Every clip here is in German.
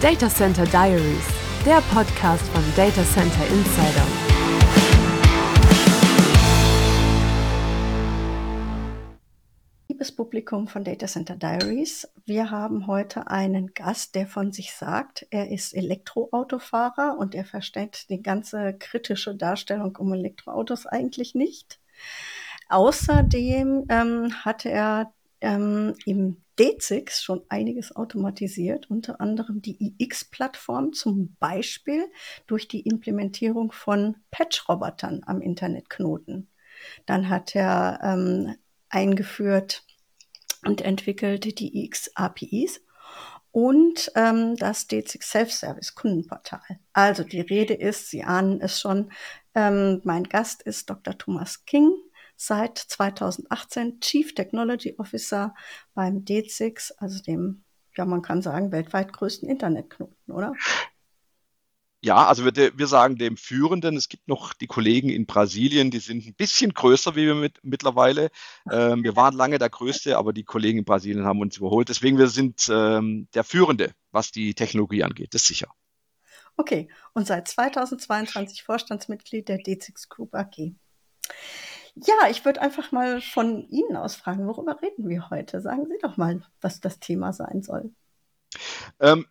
Data Center Diaries, der Podcast von Data Center Insider. Liebes Publikum von Data Center Diaries, wir haben heute einen Gast, der von sich sagt, er ist Elektroautofahrer und er versteht die ganze kritische Darstellung um Elektroautos eigentlich nicht. Außerdem ähm, hat er ähm, im D6 schon einiges automatisiert, unter anderem die iX-Plattform, zum Beispiel durch die Implementierung von Patch-Robotern am Internetknoten. Dann hat er ähm, eingeführt und entwickelt die iX-APIs und ähm, das D6 Self-Service Kundenportal. Also die Rede ist, Sie ahnen es schon, ähm, mein Gast ist Dr. Thomas King, seit 2018 Chief Technology Officer beim D6, also dem, ja, man kann sagen, weltweit größten Internetknoten, oder? Ja, also wir, wir sagen dem Führenden, es gibt noch die Kollegen in Brasilien, die sind ein bisschen größer wie wir mit, mittlerweile. Ähm, wir waren lange der Größte, aber die Kollegen in Brasilien haben uns überholt. Deswegen, wir sind ähm, der Führende, was die Technologie angeht, das ist sicher. Okay, und seit 2022 Vorstandsmitglied der D6 Group AG. Ja, ich würde einfach mal von Ihnen aus fragen, worüber reden wir heute? Sagen Sie doch mal, was das Thema sein soll. Ähm,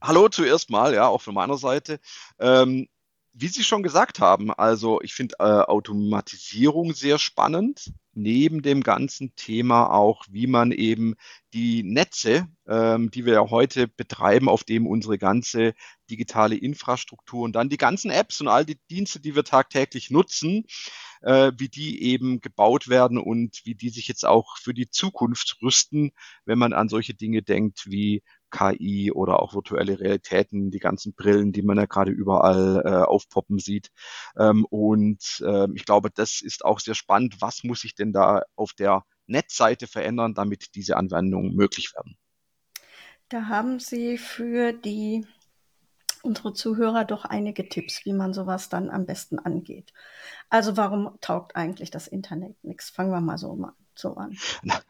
hallo zuerst mal, ja, auch von meiner Seite. Ähm, wie Sie schon gesagt haben, also ich finde äh, Automatisierung sehr spannend. Neben dem ganzen Thema auch, wie man eben die Netze, ähm, die wir ja heute betreiben, auf dem unsere ganze digitale Infrastruktur und dann die ganzen Apps und all die Dienste, die wir tagtäglich nutzen, äh, wie die eben gebaut werden und wie die sich jetzt auch für die Zukunft rüsten, wenn man an solche Dinge denkt wie KI oder auch virtuelle Realitäten, die ganzen Brillen, die man ja gerade überall äh, aufpoppen sieht. Ähm, und äh, ich glaube, das ist auch sehr spannend. Was muss sich denn da auf der Netzseite verändern, damit diese Anwendungen möglich werden? Da haben Sie für die unsere Zuhörer doch einige Tipps, wie man sowas dann am besten angeht. Also warum taugt eigentlich das Internet nichts? Fangen wir mal so mal so an.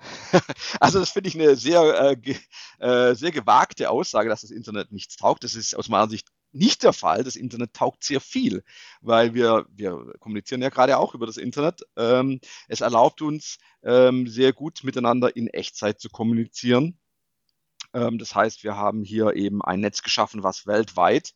Also das finde ich eine sehr, äh, äh, sehr gewagte Aussage, dass das Internet nichts taugt. Das ist aus meiner Sicht nicht der Fall. Das Internet taugt sehr viel, weil wir, wir kommunizieren ja gerade auch über das Internet. Ähm, es erlaubt uns ähm, sehr gut miteinander in Echtzeit zu kommunizieren. Ähm, das heißt, wir haben hier eben ein Netz geschaffen, was weltweit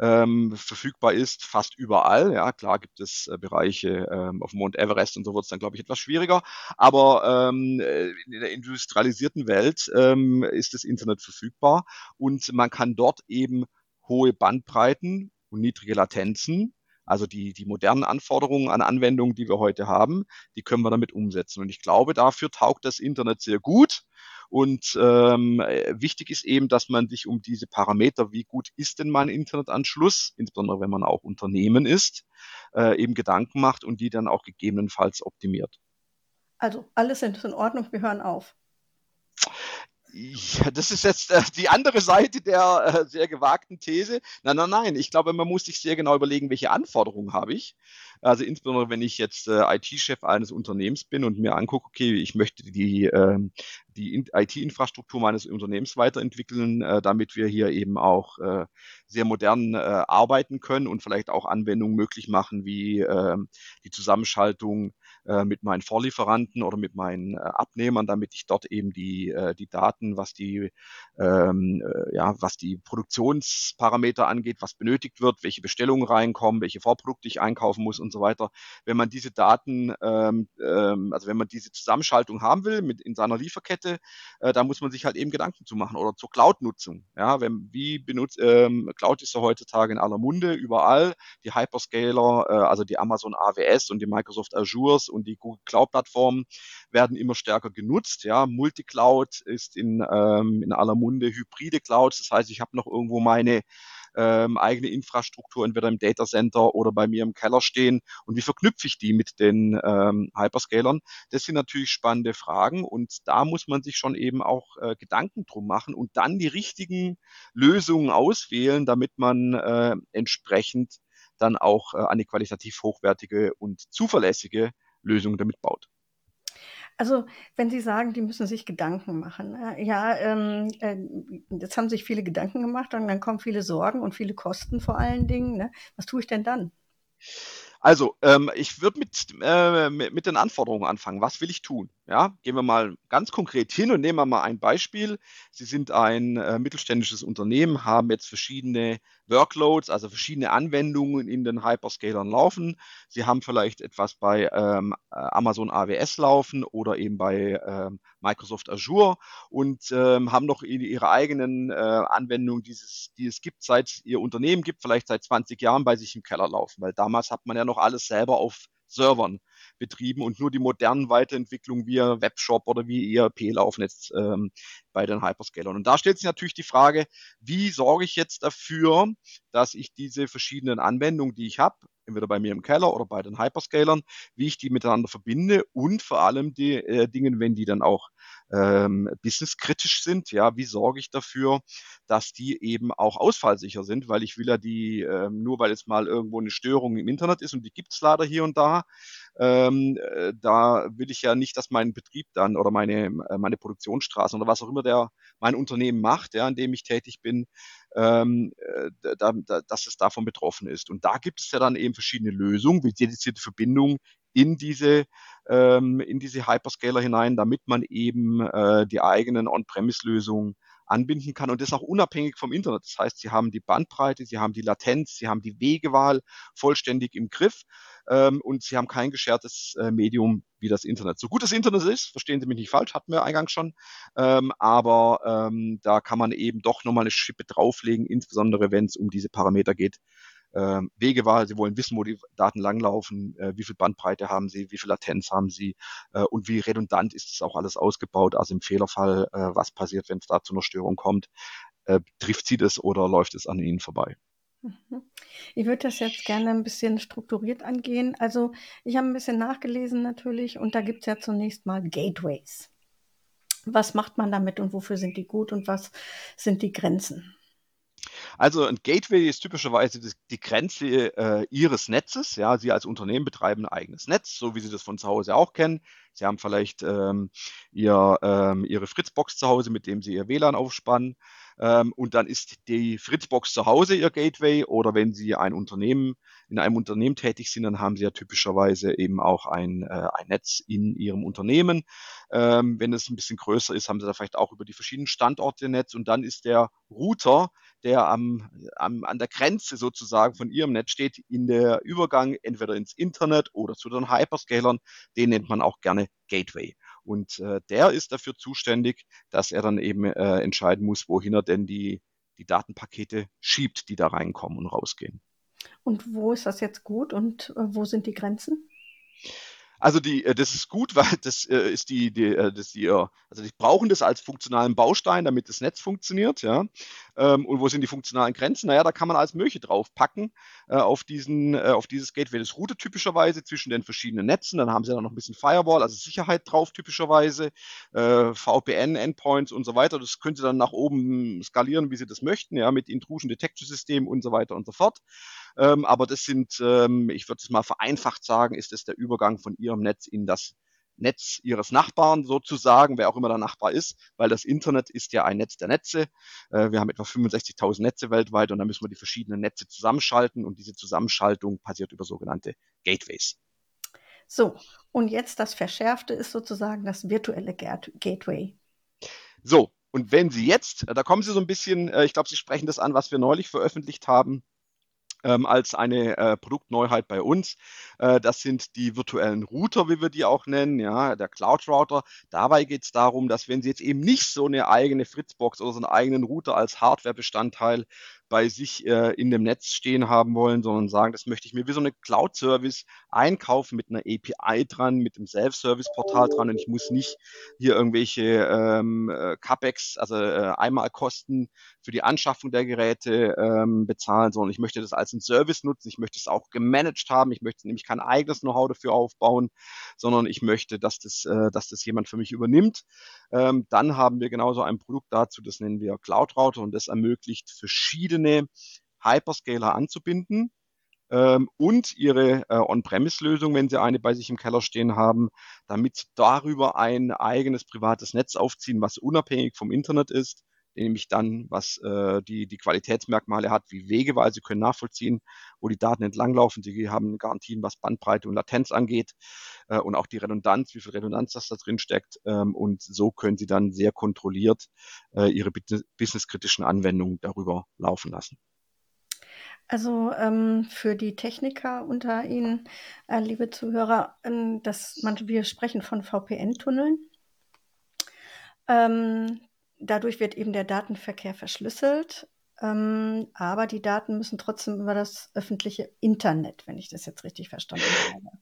ähm, verfügbar ist, fast überall. Ja, klar gibt es äh, Bereiche ähm, auf Mount Everest und so wird es dann, glaube ich, etwas schwieriger. Aber ähm, äh, in der industrialisierten Welt ähm, ist das Internet verfügbar und man kann dort eben hohe Bandbreiten und niedrige Latenzen also die, die modernen Anforderungen an Anwendungen, die wir heute haben, die können wir damit umsetzen. Und ich glaube, dafür taugt das Internet sehr gut. Und ähm, wichtig ist eben, dass man sich um diese Parameter, wie gut ist denn mein Internetanschluss, insbesondere wenn man auch Unternehmen ist, äh, eben Gedanken macht und die dann auch gegebenenfalls optimiert. Also alles ist in Ordnung, wir hören auf. Ja, das ist jetzt äh, die andere Seite der äh, sehr gewagten These. Nein, nein, nein. Ich glaube, man muss sich sehr genau überlegen, welche Anforderungen habe ich. Also insbesondere, wenn ich jetzt äh, IT-Chef eines Unternehmens bin und mir angucke, okay, ich möchte die, äh, die IT-Infrastruktur meines Unternehmens weiterentwickeln, äh, damit wir hier eben auch äh, sehr modern äh, arbeiten können und vielleicht auch Anwendungen möglich machen, wie äh, die Zusammenschaltung äh, mit meinen Vorlieferanten oder mit meinen äh, Abnehmern, damit ich dort eben die, äh, die Daten, was die, ähm, äh, ja, was die Produktionsparameter angeht, was benötigt wird, welche Bestellungen reinkommen, welche Vorprodukte ich einkaufen muss und so weiter. Wenn man diese Daten, ähm, ähm, also wenn man diese Zusammenschaltung haben will mit in seiner Lieferkette, äh, da muss man sich halt eben Gedanken zu machen oder zur Cloud-Nutzung. Ja, wenn, wie benutzt, ähm, Cloud ist ja heutzutage in aller Munde, überall. Die Hyperscaler, also die Amazon AWS und die Microsoft Azures und die Google Cloud Plattformen werden immer stärker genutzt. Ja, Multicloud ist in, ähm, in aller Munde, hybride Clouds. Das heißt, ich habe noch irgendwo meine ähm, eigene Infrastruktur entweder im Data Center oder bei mir im Keller stehen und wie verknüpfe ich die mit den ähm, Hyperscalern? Das sind natürlich spannende Fragen und da muss man sich schon eben auch äh, Gedanken drum machen und dann die richtigen Lösungen auswählen, damit man äh, entsprechend dann auch äh, eine qualitativ hochwertige und zuverlässige Lösung damit baut. Also, wenn Sie sagen, die müssen sich Gedanken machen. Äh, ja, ähm, äh, jetzt haben sich viele Gedanken gemacht und dann kommen viele Sorgen und viele Kosten vor allen Dingen. Ne? Was tue ich denn dann? Also, ähm, ich würde mit, äh, mit den Anforderungen anfangen. Was will ich tun? Ja, gehen wir mal ganz konkret hin und nehmen wir mal ein Beispiel. Sie sind ein äh, mittelständisches Unternehmen, haben jetzt verschiedene Workloads, also verschiedene Anwendungen in den Hyperscalern laufen. Sie haben vielleicht etwas bei ähm, Amazon AWS laufen oder eben bei ähm, Microsoft Azure und ähm, haben noch ihre eigenen äh, Anwendungen, die es, die es gibt, seit ihr Unternehmen gibt, vielleicht seit 20 Jahren bei sich im Keller laufen, weil damals hat man ja noch alles selber auf Servern betrieben und nur die modernen Weiterentwicklungen wie Webshop oder wie ERP laufen jetzt ähm, bei den Hyperscalern. Und da stellt sich natürlich die Frage, wie sorge ich jetzt dafür, dass ich diese verschiedenen Anwendungen, die ich habe, entweder bei mir im Keller oder bei den Hyperscalern, wie ich die miteinander verbinde und vor allem die äh, Dinge, wenn die dann auch ähm, businesskritisch sind, ja, wie sorge ich dafür, dass die eben auch ausfallsicher sind, weil ich will ja die, ähm, nur weil jetzt mal irgendwo eine Störung im Internet ist und die gibt es leider hier und da, ähm, äh, da will ich ja nicht, dass mein Betrieb dann oder meine, äh, meine Produktionsstraßen oder was auch immer der mein Unternehmen macht, ja, in dem ich tätig bin, ähm, äh, da, da, dass es davon betroffen ist. Und da gibt es ja dann eben verschiedene Lösungen, wie dedizierte Verbindungen in diese, ähm, in diese Hyperscaler hinein, damit man eben äh, die eigenen On-Premise-Lösungen anbinden kann und das auch unabhängig vom Internet. Das heißt, Sie haben die Bandbreite, Sie haben die Latenz, Sie haben die Wegewahl vollständig im Griff ähm, und Sie haben kein geschertes äh, Medium wie das Internet. So gut das Internet ist, verstehen Sie mich nicht falsch, hatten wir eingangs schon, ähm, aber ähm, da kann man eben doch nochmal eine Schippe drauflegen, insbesondere wenn es um diese Parameter geht, Wegewahl, sie wollen wissen, wo die Daten langlaufen, äh, wie viel Bandbreite haben sie, wie viel Latenz haben sie äh, und wie redundant ist das auch alles ausgebaut. Also im Fehlerfall, äh, was passiert, wenn es da zu einer Störung kommt, trifft sie das oder läuft es an ihnen vorbei? Mhm. Ich würde das jetzt gerne ein bisschen strukturiert angehen. Also ich habe ein bisschen nachgelesen natürlich und da gibt es ja zunächst mal Gateways. Was macht man damit und wofür sind die gut und was sind die Grenzen? Also ein Gateway ist typischerweise die Grenze äh, Ihres Netzes. Ja, Sie als Unternehmen betreiben ein eigenes Netz, so wie Sie das von zu Hause auch kennen. Sie haben vielleicht ähm, ihr, ähm, Ihre Fritzbox zu Hause, mit dem Sie Ihr WLAN aufspannen. Ähm, und dann ist die Fritzbox zu Hause Ihr Gateway. Oder wenn Sie ein Unternehmen in einem Unternehmen tätig sind, dann haben Sie ja typischerweise eben auch ein, äh, ein Netz in Ihrem Unternehmen. Ähm, wenn es ein bisschen größer ist, haben Sie da vielleicht auch über die verschiedenen Standorte Netz. Und dann ist der Router, der am, am, an der Grenze sozusagen von Ihrem Netz steht, in der Übergang entweder ins Internet oder zu den Hyperscalern. Den nennt man auch gerne Gateway. Und äh, der ist dafür zuständig, dass er dann eben äh, entscheiden muss, wohin er denn die, die Datenpakete schiebt, die da reinkommen und rausgehen. Und wo ist das jetzt gut und äh, wo sind die Grenzen? Also die, äh, das ist gut, weil das äh, ist die, die, das die, also die brauchen das als funktionalen Baustein, damit das Netz funktioniert, ja. Ähm, und wo sind die funktionalen Grenzen? Naja, da kann man als Möche draufpacken auf diesen, auf dieses Gateway. Das routet typischerweise zwischen den verschiedenen Netzen. Dann haben sie da noch ein bisschen Firewall, also Sicherheit drauf typischerweise, VPN-Endpoints und so weiter. Das können sie dann nach oben skalieren, wie sie das möchten, ja, mit Intrusion Detection System und so weiter und so fort. Ähm, aber das sind, ähm, ich würde es mal vereinfacht sagen, ist es der Übergang von ihrem Netz in das Netz ihres Nachbarn sozusagen, wer auch immer der Nachbar ist, weil das Internet ist ja ein Netz der Netze. Äh, wir haben etwa 65.000 Netze weltweit und da müssen wir die verschiedenen Netze zusammenschalten und diese Zusammenschaltung passiert über sogenannte Gateways. So, und jetzt das Verschärfte ist sozusagen das virtuelle Gateway. So, und wenn Sie jetzt, da kommen Sie so ein bisschen, äh, ich glaube, Sie sprechen das an, was wir neulich veröffentlicht haben, ähm, als eine äh, Produktneuheit bei uns. Äh, das sind die virtuellen Router, wie wir die auch nennen, ja, der Cloud Router. Dabei geht es darum, dass wenn Sie jetzt eben nicht so eine eigene Fritzbox oder so einen eigenen Router als Hardwarebestandteil bei sich äh, in dem Netz stehen haben wollen, sondern sagen, das möchte ich mir wie so eine Cloud-Service einkaufen mit einer API dran, mit dem Self-Service-Portal dran. Und ich muss nicht hier irgendwelche ähm, äh, CapEx, also äh, Einmalkosten für die Anschaffung der Geräte ähm, bezahlen, sondern ich möchte das als ein Service nutzen, ich möchte es auch gemanagt haben, ich möchte nämlich kein eigenes Know-how dafür aufbauen, sondern ich möchte, dass das, äh, dass das jemand für mich übernimmt. Ähm, dann haben wir genauso ein Produkt dazu, das nennen wir Cloud Router. Und das ermöglicht verschiedene Hyperscaler anzubinden ähm, und ihre äh, On-Premise-Lösung, wenn sie eine bei sich im Keller stehen haben, damit darüber ein eigenes privates Netz aufziehen, was unabhängig vom Internet ist, nämlich dann, was äh, die, die Qualitätsmerkmale hat, wie Wege, weil sie können nachvollziehen, wo die Daten entlanglaufen. Sie haben Garantien, was Bandbreite und Latenz angeht äh, und auch die Redundanz, wie viel Redundanz das da drin steckt. Ähm, und so können sie dann sehr kontrolliert äh, ihre businesskritischen Anwendungen darüber laufen lassen. Also ähm, für die Techniker unter Ihnen, äh, liebe Zuhörer, ähm, das, man, wir sprechen von VPN-Tunneln. Ähm, dadurch wird eben der Datenverkehr verschlüsselt, ähm, aber die Daten müssen trotzdem über das öffentliche Internet, wenn ich das jetzt richtig verstanden habe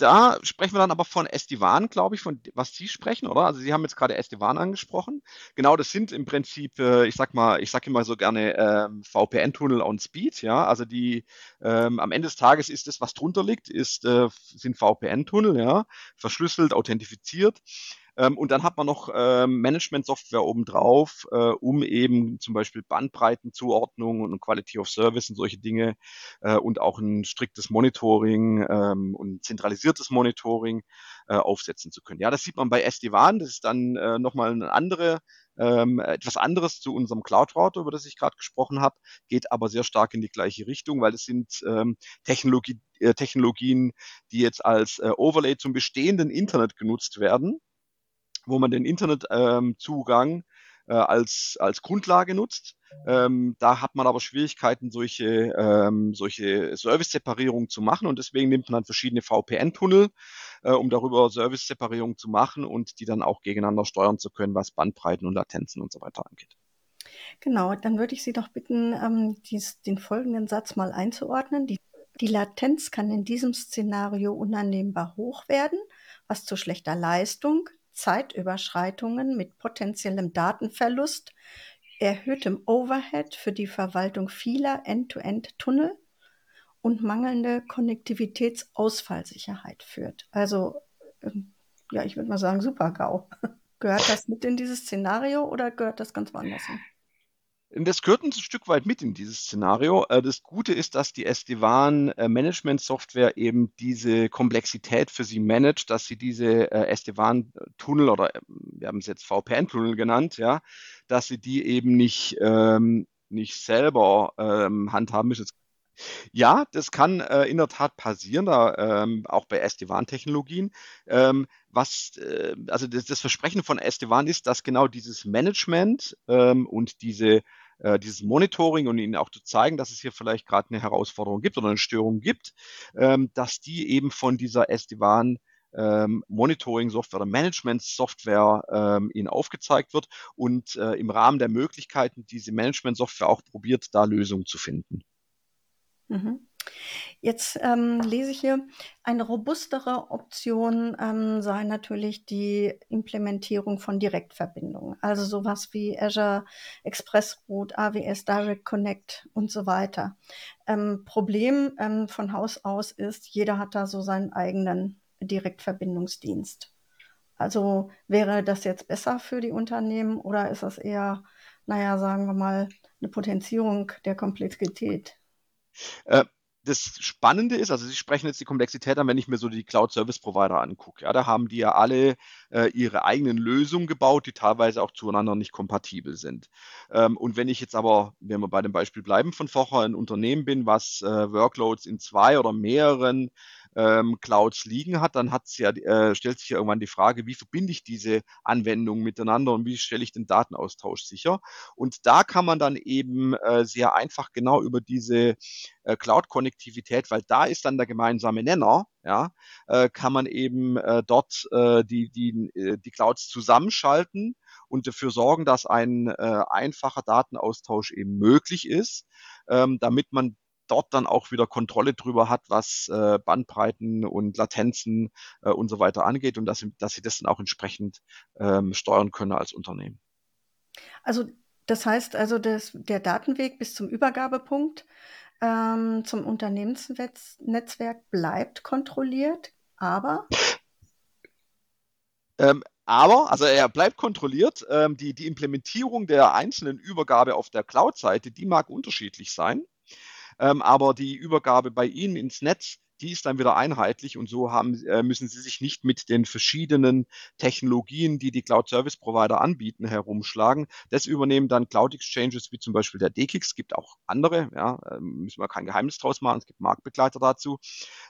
da sprechen wir dann aber von SD-WAN, glaube ich, von was Sie sprechen, oder? Also Sie haben jetzt gerade SD-WAN angesprochen. Genau, das sind im Prinzip, äh, ich sag mal, ich sage immer so gerne ähm, VPN-Tunnel on Speed, ja. Also die ähm, am Ende des Tages ist das, was drunter liegt, ist, äh, sind VPN-Tunnel, ja, verschlüsselt, authentifiziert. Ähm, und dann hat man noch ähm, Management-Software obendrauf, äh, um eben zum Beispiel Bandbreitenzuordnung und Quality of Service und solche Dinge äh, und auch ein striktes Monitoring ähm, und zentralisiertes Monitoring äh, aufsetzen zu können. Ja, das sieht man bei SD-WAN. Das ist dann äh, nochmal eine andere ähm, etwas anderes zu unserem Cloud-Router, über das ich gerade gesprochen habe, geht aber sehr stark in die gleiche Richtung, weil es sind ähm, Technologie, äh, Technologien, die jetzt als äh, Overlay zum bestehenden Internet genutzt werden wo man den Internetzugang äh, als, als Grundlage nutzt. Ähm, da hat man aber Schwierigkeiten, solche, ähm, solche Service-Separierung zu machen und deswegen nimmt man verschiedene VPN-Tunnel, äh, um darüber Service-Separierung zu machen und die dann auch gegeneinander steuern zu können, was Bandbreiten und Latenzen und so weiter angeht. Genau, dann würde ich Sie doch bitten, ähm, dies, den folgenden Satz mal einzuordnen. Die, die Latenz kann in diesem Szenario unannehmbar hoch werden, was zu schlechter Leistung, Zeitüberschreitungen mit potenziellem Datenverlust, erhöhtem Overhead für die Verwaltung vieler End-to-End-Tunnel und mangelnde Konnektivitätsausfallsicherheit führt. Also, ähm, ja, ich würde mal sagen, super GAU. Gehört das mit in dieses Szenario oder gehört das ganz woanders hin? Das gehört ein Stück weit mit in dieses Szenario. Äh, das Gute ist, dass die SD-WAN äh, eben diese Komplexität für sie managt, dass sie diese äh, SD-WAN Tunnel oder wir haben es jetzt VPN Tunnel genannt, ja, dass sie die eben nicht, ähm, nicht selber ähm, handhaben müssen. Ja, das kann äh, in der Tat passieren, da, ähm, auch bei SD-WAN-Technologien. Ähm, was, äh, also das, das, Versprechen von SD-WAN ist, dass genau dieses Management ähm, und diese äh, dieses Monitoring und ihnen auch zu zeigen, dass es hier vielleicht gerade eine Herausforderung gibt oder eine Störung gibt, ähm, dass die eben von dieser SD-WAN ähm, Monitoring-Software oder Management-Software ähm, ihnen aufgezeigt wird und äh, im Rahmen der Möglichkeiten diese Management-Software auch probiert, da Lösungen zu finden. Mhm. Jetzt ähm, lese ich hier, eine robustere Option ähm, sei natürlich die Implementierung von Direktverbindungen, also sowas wie Azure Express Route, AWS Direct Connect und so weiter. Ähm, Problem ähm, von Haus aus ist, jeder hat da so seinen eigenen Direktverbindungsdienst. Also wäre das jetzt besser für die Unternehmen oder ist das eher, naja, sagen wir mal, eine Potenzierung der Komplexität? Äh, das Spannende ist, also Sie sprechen jetzt die Komplexität an, wenn ich mir so die Cloud Service Provider angucke. Ja, da haben die ja alle äh, ihre eigenen Lösungen gebaut, die teilweise auch zueinander nicht kompatibel sind. Ähm, und wenn ich jetzt aber, wenn wir bei dem Beispiel bleiben von vorher, ein Unternehmen bin, was äh, Workloads in zwei oder mehreren ähm, Clouds liegen hat, dann hat's ja, äh, stellt sich ja irgendwann die Frage, wie verbinde ich diese Anwendungen miteinander und wie stelle ich den Datenaustausch sicher? Und da kann man dann eben äh, sehr einfach genau über diese äh, Cloud-Konnektivität, weil da ist dann der gemeinsame Nenner, ja, äh, kann man eben äh, dort äh, die, die, äh, die Clouds zusammenschalten und dafür sorgen, dass ein äh, einfacher Datenaustausch eben möglich ist, ähm, damit man dort dann auch wieder Kontrolle drüber hat, was äh, Bandbreiten und Latenzen äh, und so weiter angeht und dass sie, dass sie das dann auch entsprechend ähm, steuern können als Unternehmen. Also das heißt also, dass der Datenweg bis zum Übergabepunkt ähm, zum Unternehmensnetzwerk bleibt kontrolliert, aber ähm, aber, also er bleibt kontrolliert. Ähm, die, die Implementierung der einzelnen Übergabe auf der Cloud-Seite, die mag unterschiedlich sein. Ähm, aber die Übergabe bei Ihnen ins Netz die ist dann wieder einheitlich und so haben, äh, müssen Sie sich nicht mit den verschiedenen Technologien, die die Cloud Service Provider anbieten, herumschlagen. Das übernehmen dann Cloud Exchanges wie zum Beispiel der DKIX. Es gibt auch andere, ja, äh, müssen wir kein Geheimnis draus machen. Es gibt Marktbegleiter dazu.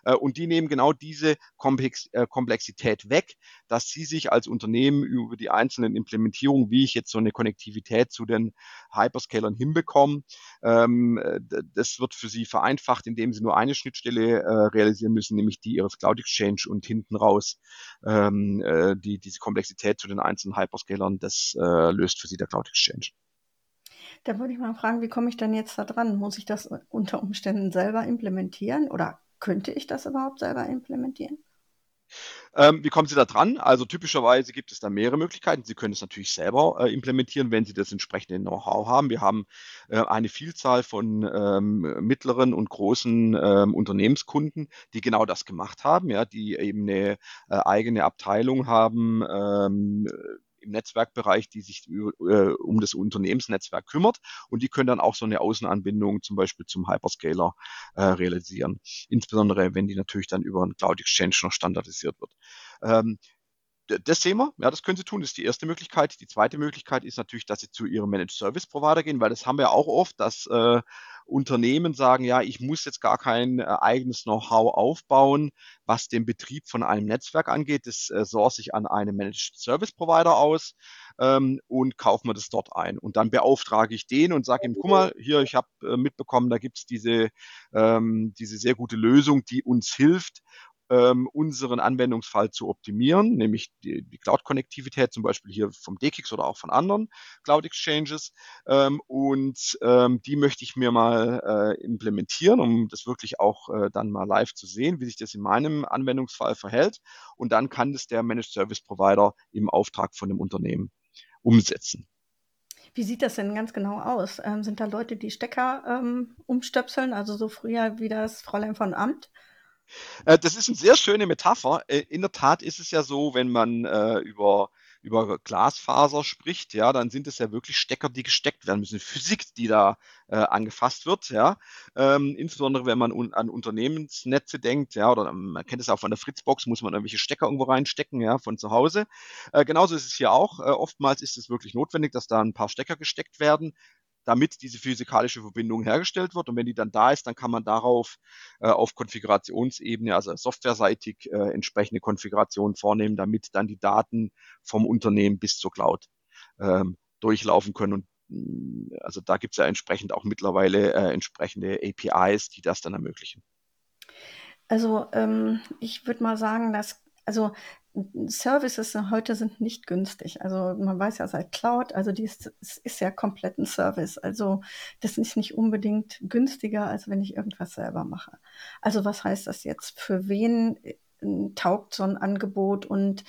Äh, und die nehmen genau diese äh, Komplexität weg, dass Sie sich als Unternehmen über die einzelnen Implementierungen, wie ich jetzt so eine Konnektivität zu den Hyperscalern hinbekomme, ähm, äh, das wird für Sie vereinfacht, indem Sie nur eine Schnittstelle äh, realisieren müssen, nämlich die ihres Cloud Exchange und hinten raus ähm, äh, die, diese Komplexität zu den einzelnen Hyperscalern, das äh, löst für sie der Cloud Exchange. Da würde ich mal fragen, wie komme ich denn jetzt da dran? Muss ich das unter Umständen selber implementieren oder könnte ich das überhaupt selber implementieren? Ähm, wie kommen Sie da dran? Also typischerweise gibt es da mehrere Möglichkeiten. Sie können es natürlich selber äh, implementieren, wenn Sie das entsprechende Know-how haben. Wir haben äh, eine Vielzahl von ähm, mittleren und großen ähm, Unternehmenskunden, die genau das gemacht haben, ja, die eben eine äh, eigene Abteilung haben ähm, im Netzwerkbereich, die sich äh, um das Unternehmensnetzwerk kümmert und die können dann auch so eine Außenanbindung zum Beispiel zum Hyperscaler äh, realisieren. Insbesondere, wenn die natürlich dann über einen Cloud Exchange noch standardisiert wird. Ähm, das sehen wir, ja, das können Sie tun, das ist die erste Möglichkeit. Die zweite Möglichkeit ist natürlich, dass Sie zu Ihrem Managed Service Provider gehen, weil das haben wir auch oft, dass äh, Unternehmen sagen, ja, ich muss jetzt gar kein äh, eigenes Know-how aufbauen, was den Betrieb von einem Netzwerk angeht. Das äh, source ich an einen Managed Service Provider aus ähm, und kaufe mir das dort ein. Und dann beauftrage ich den und sage ihm, guck mal, hier, ich habe äh, mitbekommen, da gibt's diese, ähm, diese sehr gute Lösung, die uns hilft, ähm, unseren Anwendungsfall zu optimieren, nämlich die, die Cloud-Konnektivität zum Beispiel hier vom DKIX oder auch von anderen Cloud-Exchanges. Ähm, und ähm, die möchte ich mir mal äh, implementieren, um das wirklich auch äh, dann mal live zu sehen, wie sich das in meinem Anwendungsfall verhält. Und dann kann das der Managed Service Provider im Auftrag von dem Unternehmen umsetzen. Wie sieht das denn ganz genau aus? Ähm, sind da Leute, die Stecker ähm, umstöpseln, also so früher wie das Fräulein von Amt? Äh, das ist eine sehr schöne Metapher. Äh, in der Tat ist es ja so, wenn man äh, über über Glasfaser spricht, ja, dann sind es ja wirklich Stecker, die gesteckt werden müssen. Physik, die da angefasst wird, ja. Ähm, insbesondere wenn man an Unternehmensnetze denkt, ja, oder man kennt es auch von der Fritzbox, muss man irgendwelche Stecker irgendwo reinstecken, ja, von zu Hause. Genauso ist es hier auch. Oftmals ist es wirklich notwendig, dass da ein paar Stecker gesteckt werden damit diese physikalische Verbindung hergestellt wird. Und wenn die dann da ist, dann kann man darauf äh, auf Konfigurationsebene, also softwareseitig, äh, entsprechende Konfigurationen vornehmen, damit dann die Daten vom Unternehmen bis zur Cloud ähm, durchlaufen können. Und mm, also da gibt es ja entsprechend auch mittlerweile äh, entsprechende APIs, die das dann ermöglichen. Also ähm, ich würde mal sagen, dass also Services heute sind nicht günstig. Also man weiß ja seit Cloud, also die ist, es ist ja komplett ein Service. Also das ist nicht unbedingt günstiger, als wenn ich irgendwas selber mache. Also was heißt das jetzt? Für wen äh, taugt so ein Angebot und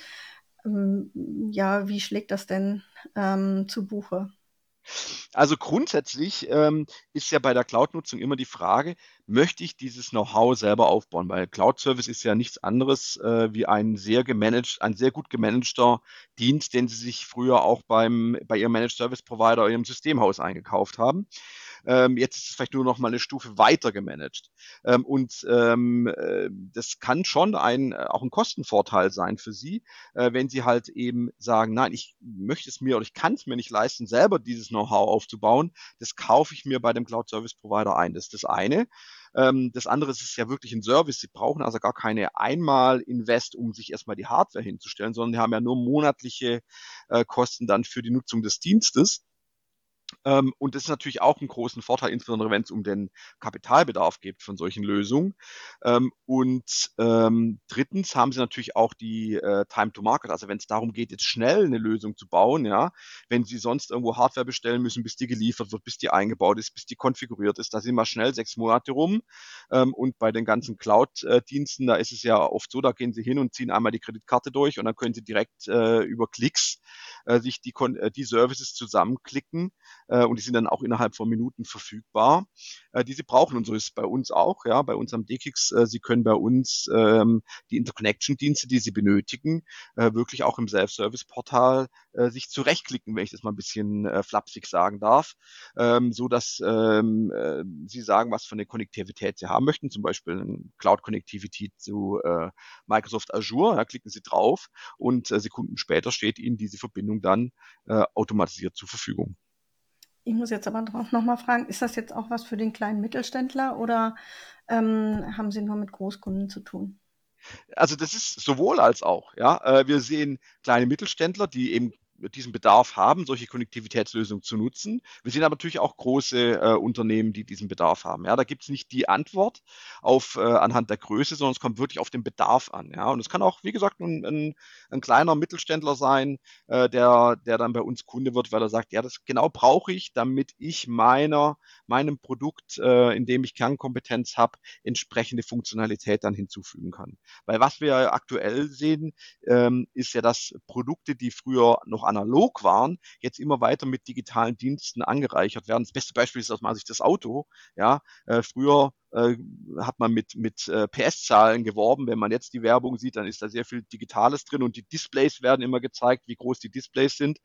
ähm, ja, wie schlägt das denn ähm, zu Buche? Also grundsätzlich ähm, ist ja bei der Cloud-Nutzung immer die Frage, möchte ich dieses Know-how selber aufbauen? Weil Cloud-Service ist ja nichts anderes äh, wie ein sehr gemanagt, ein sehr gut gemanagter Dienst, den Sie sich früher auch beim, bei Ihrem Managed Service Provider, Ihrem Systemhaus eingekauft haben. Ähm, jetzt ist es vielleicht nur noch mal eine Stufe weiter gemanagt. Ähm, und ähm, äh, das kann schon ein, äh, auch ein Kostenvorteil sein für Sie, äh, wenn Sie halt eben sagen, nein, ich möchte es mir oder ich kann es mir nicht leisten, selber dieses Know-how aufzubauen. Das kaufe ich mir bei dem Cloud Service Provider ein. Das ist das eine. Ähm, das andere ist ja wirklich ein Service. Sie brauchen also gar keine Einmal-Invest, um sich erstmal die Hardware hinzustellen, sondern die haben ja nur monatliche äh, Kosten dann für die Nutzung des Dienstes. Ähm, und das ist natürlich auch ein großen Vorteil, insbesondere wenn es um den Kapitalbedarf geht von solchen Lösungen. Ähm, und ähm, drittens haben sie natürlich auch die äh, Time to Market. Also wenn es darum geht, jetzt schnell eine Lösung zu bauen, ja, wenn sie sonst irgendwo Hardware bestellen müssen, bis die geliefert wird, bis die eingebaut ist, bis die konfiguriert ist, da sind wir schnell sechs Monate rum. Und bei den ganzen Cloud-Diensten, da ist es ja oft so, da gehen sie hin und ziehen einmal die Kreditkarte durch und dann können sie direkt äh, über Klicks äh, sich die, die Services zusammenklicken äh, und die sind dann auch innerhalb von Minuten verfügbar, äh, die sie brauchen. Und so ist es bei uns auch, ja, bei uns am DKIX. Äh, sie können bei uns ähm, die Interconnection-Dienste, die sie benötigen, äh, wirklich auch im Self-Service-Portal äh, sich zurechtklicken, wenn ich das mal ein bisschen äh, flapsig sagen darf, ähm, so dass ähm, äh, sie sagen, was für eine Konnektivität sie haben möchten, zum Beispiel Cloud-Connectivity zu äh, Microsoft Azure. Da klicken Sie drauf und äh, Sekunden später steht Ihnen diese Verbindung dann äh, automatisiert zur Verfügung. Ich muss jetzt aber drauf nochmal fragen, ist das jetzt auch was für den kleinen Mittelständler oder ähm, haben Sie nur mit Großkunden zu tun? Also das ist sowohl als auch. Ja, äh, wir sehen kleine Mittelständler, die eben diesen Bedarf haben, solche Konnektivitätslösungen zu nutzen. Wir sehen aber natürlich auch große äh, Unternehmen, die diesen Bedarf haben. Ja, da gibt es nicht die Antwort auf äh, anhand der Größe, sondern es kommt wirklich auf den Bedarf an. Ja, und es kann auch, wie gesagt, ein, ein, ein kleiner Mittelständler sein, äh, der, der dann bei uns Kunde wird, weil er sagt, ja, das genau brauche ich, damit ich meiner, meinem Produkt, äh, in dem ich Kernkompetenz habe, entsprechende Funktionalität dann hinzufügen kann. Weil was wir aktuell sehen, ähm, ist ja, dass Produkte, die früher noch analog waren, jetzt immer weiter mit digitalen Diensten angereichert werden. Das beste Beispiel ist aus meiner Sicht das Auto. Ja, äh, früher äh, hat man mit, mit äh, PS-Zahlen geworben. Wenn man jetzt die Werbung sieht, dann ist da sehr viel Digitales drin und die Displays werden immer gezeigt, wie groß die Displays sind,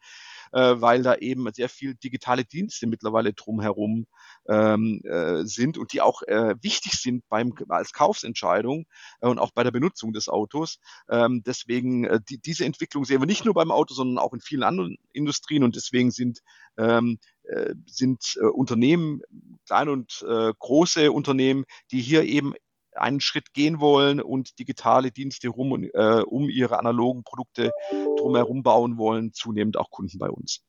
äh, weil da eben sehr viel digitale Dienste mittlerweile drumherum ähm, äh, sind und die auch äh, wichtig sind beim als Kaufsentscheidung äh, und auch bei der Benutzung des Autos. Ähm, deswegen äh, die, diese Entwicklung sehen wir nicht nur beim Auto, sondern auch in vielen anderen Industrien und deswegen sind ähm, äh, sind äh, Unternehmen, kleine und äh, große Unternehmen, die hier eben einen Schritt gehen wollen und digitale Dienste rum äh, um ihre analogen Produkte drumherum bauen wollen, zunehmend auch Kunden bei uns.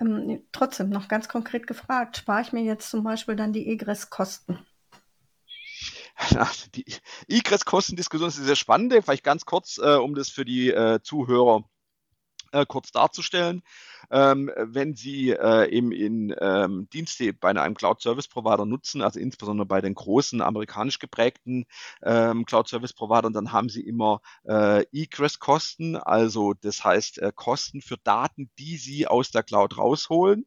Ähm, trotzdem noch ganz konkret gefragt, spare ich mir jetzt zum Beispiel dann die Egress-Kosten? die Egress-Kostendiskussion ist sehr spannend. Vielleicht ganz kurz, äh, um das für die äh, Zuhörer äh, kurz darzustellen ähm, wenn Sie äh, eben in ähm, Dienste bei einem Cloud Service Provider nutzen, also insbesondere bei den großen amerikanisch geprägten ähm, Cloud Service Providern, dann haben Sie immer äh, Egress-Kosten, also das heißt äh, Kosten für Daten, die Sie aus der Cloud rausholen.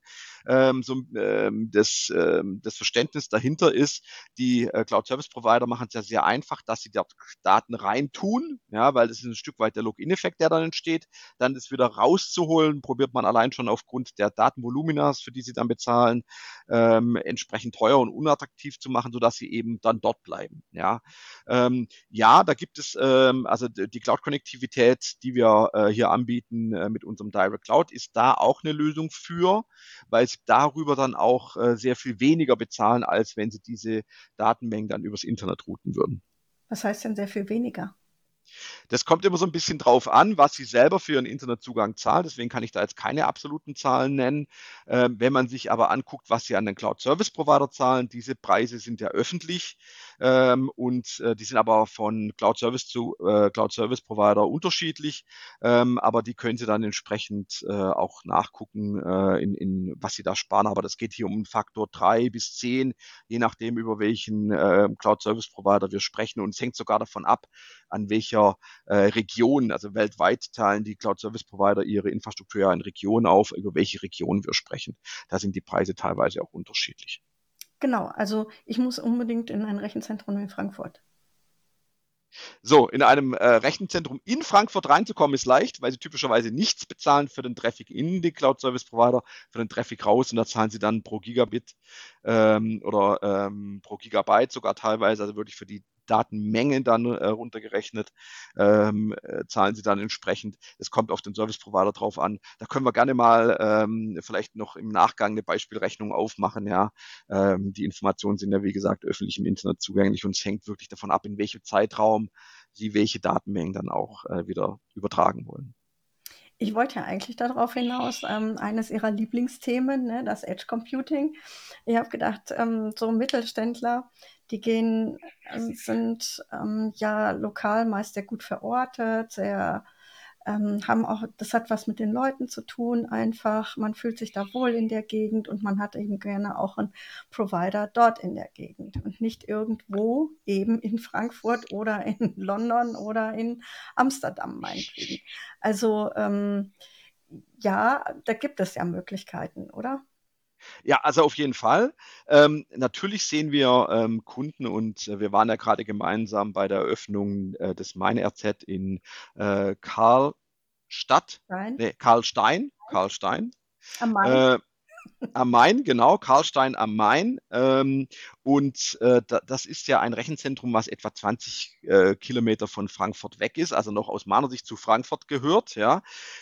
Ähm, so, ähm, das, ähm, das Verständnis dahinter ist, die äh, Cloud Service Provider machen es ja sehr einfach, dass sie dort Daten reintun, ja, weil das ist ein Stück weit der Login-Effekt, der dann entsteht. Dann das wieder rauszuholen, probiert man allein schon aufgrund der Datenvoluminas, für die sie dann bezahlen, ähm, entsprechend teuer und unattraktiv zu machen, sodass sie eben dann dort bleiben. Ja, ähm, ja da gibt es ähm, also die Cloud-Konnektivität, die wir äh, hier anbieten äh, mit unserem Direct Cloud, ist da auch eine Lösung für, weil sie darüber dann auch äh, sehr viel weniger bezahlen, als wenn sie diese Datenmengen dann übers Internet routen würden. Was heißt denn sehr viel weniger? Das kommt immer so ein bisschen drauf an, was Sie selber für Ihren Internetzugang zahlen. Deswegen kann ich da jetzt keine absoluten Zahlen nennen. Ähm, wenn man sich aber anguckt, was Sie an den Cloud Service Provider zahlen, diese Preise sind ja öffentlich ähm, und äh, die sind aber von Cloud Service zu äh, Cloud Service Provider unterschiedlich. Ähm, aber die können Sie dann entsprechend äh, auch nachgucken, äh, in, in was Sie da sparen. Aber das geht hier um einen Faktor drei bis zehn, je nachdem, über welchen äh, Cloud Service Provider wir sprechen. Und es hängt sogar davon ab, an welcher äh, Region, also weltweit teilen die Cloud Service Provider ihre Infrastruktur ja in Regionen auf, über welche Regionen wir sprechen. Da sind die Preise teilweise auch unterschiedlich. Genau, also ich muss unbedingt in ein Rechenzentrum in Frankfurt. So, in einem äh, Rechenzentrum in Frankfurt reinzukommen ist leicht, weil sie typischerweise nichts bezahlen für den Traffic in die Cloud Service Provider, für den Traffic raus und da zahlen sie dann pro Gigabit ähm, oder ähm, pro Gigabyte sogar teilweise, also wirklich für die Datenmengen dann äh, runtergerechnet, ähm, äh, zahlen sie dann entsprechend. Es kommt auf den Service Provider drauf an. Da können wir gerne mal ähm, vielleicht noch im Nachgang eine Beispielrechnung aufmachen. Ja, ähm, die Informationen sind ja wie gesagt öffentlich im Internet zugänglich und es hängt wirklich davon ab, in welchem Zeitraum sie welche Datenmengen dann auch äh, wieder übertragen wollen. Ich wollte ja eigentlich darauf hinaus, ähm, eines Ihrer Lieblingsthemen, ne, das Edge Computing. Ich habe gedacht, ähm, so Mittelständler, die gehen, also sind ähm, ja lokal meist sehr gut verortet, sehr ähm, haben auch, das hat was mit den Leuten zu tun, einfach. Man fühlt sich da wohl in der Gegend und man hat eben gerne auch einen Provider dort in der Gegend und nicht irgendwo eben in Frankfurt oder in London oder in Amsterdam meinetwegen. Also ähm, ja, da gibt es ja Möglichkeiten, oder? Ja, also auf jeden Fall. Ähm, natürlich sehen wir ähm, Kunden und äh, wir waren ja gerade gemeinsam bei der Eröffnung äh, des MeinRZ in äh, Karlstadt, Nein. nee, Karlstein, Karlstein. Am Main. Am Main, genau, Karlstein am Main. Ähm, und äh, da, das ist ja ein Rechenzentrum, was etwa 20 äh, Kilometer von Frankfurt weg ist, also noch aus meiner Sicht zu Frankfurt gehört, ja.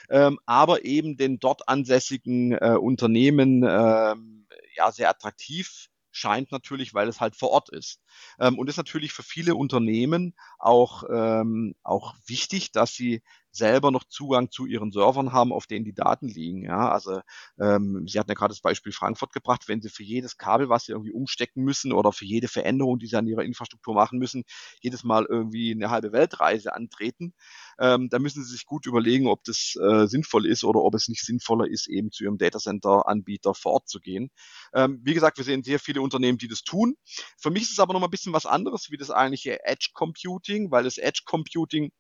Ähm, aber eben den dort ansässigen äh, Unternehmen ähm, ja sehr attraktiv scheint natürlich, weil es halt vor Ort ist. Ähm, und ist natürlich für viele Unternehmen auch, ähm, auch wichtig, dass sie selber noch Zugang zu ihren Servern haben, auf denen die Daten liegen. Ja, also ähm, Sie hatten ja gerade das Beispiel Frankfurt gebracht, wenn Sie für jedes Kabel, was Sie irgendwie umstecken müssen oder für jede Veränderung, die Sie an Ihrer Infrastruktur machen müssen, jedes Mal irgendwie eine halbe Weltreise antreten, ähm, da müssen Sie sich gut überlegen, ob das äh, sinnvoll ist oder ob es nicht sinnvoller ist, eben zu Ihrem Datacenter-Anbieter vor Ort zu gehen. Ähm, wie gesagt, wir sehen sehr viele Unternehmen, die das tun. Für mich ist es aber noch mal ein bisschen was anderes wie das eigentliche Edge Computing, weil das Edge Computing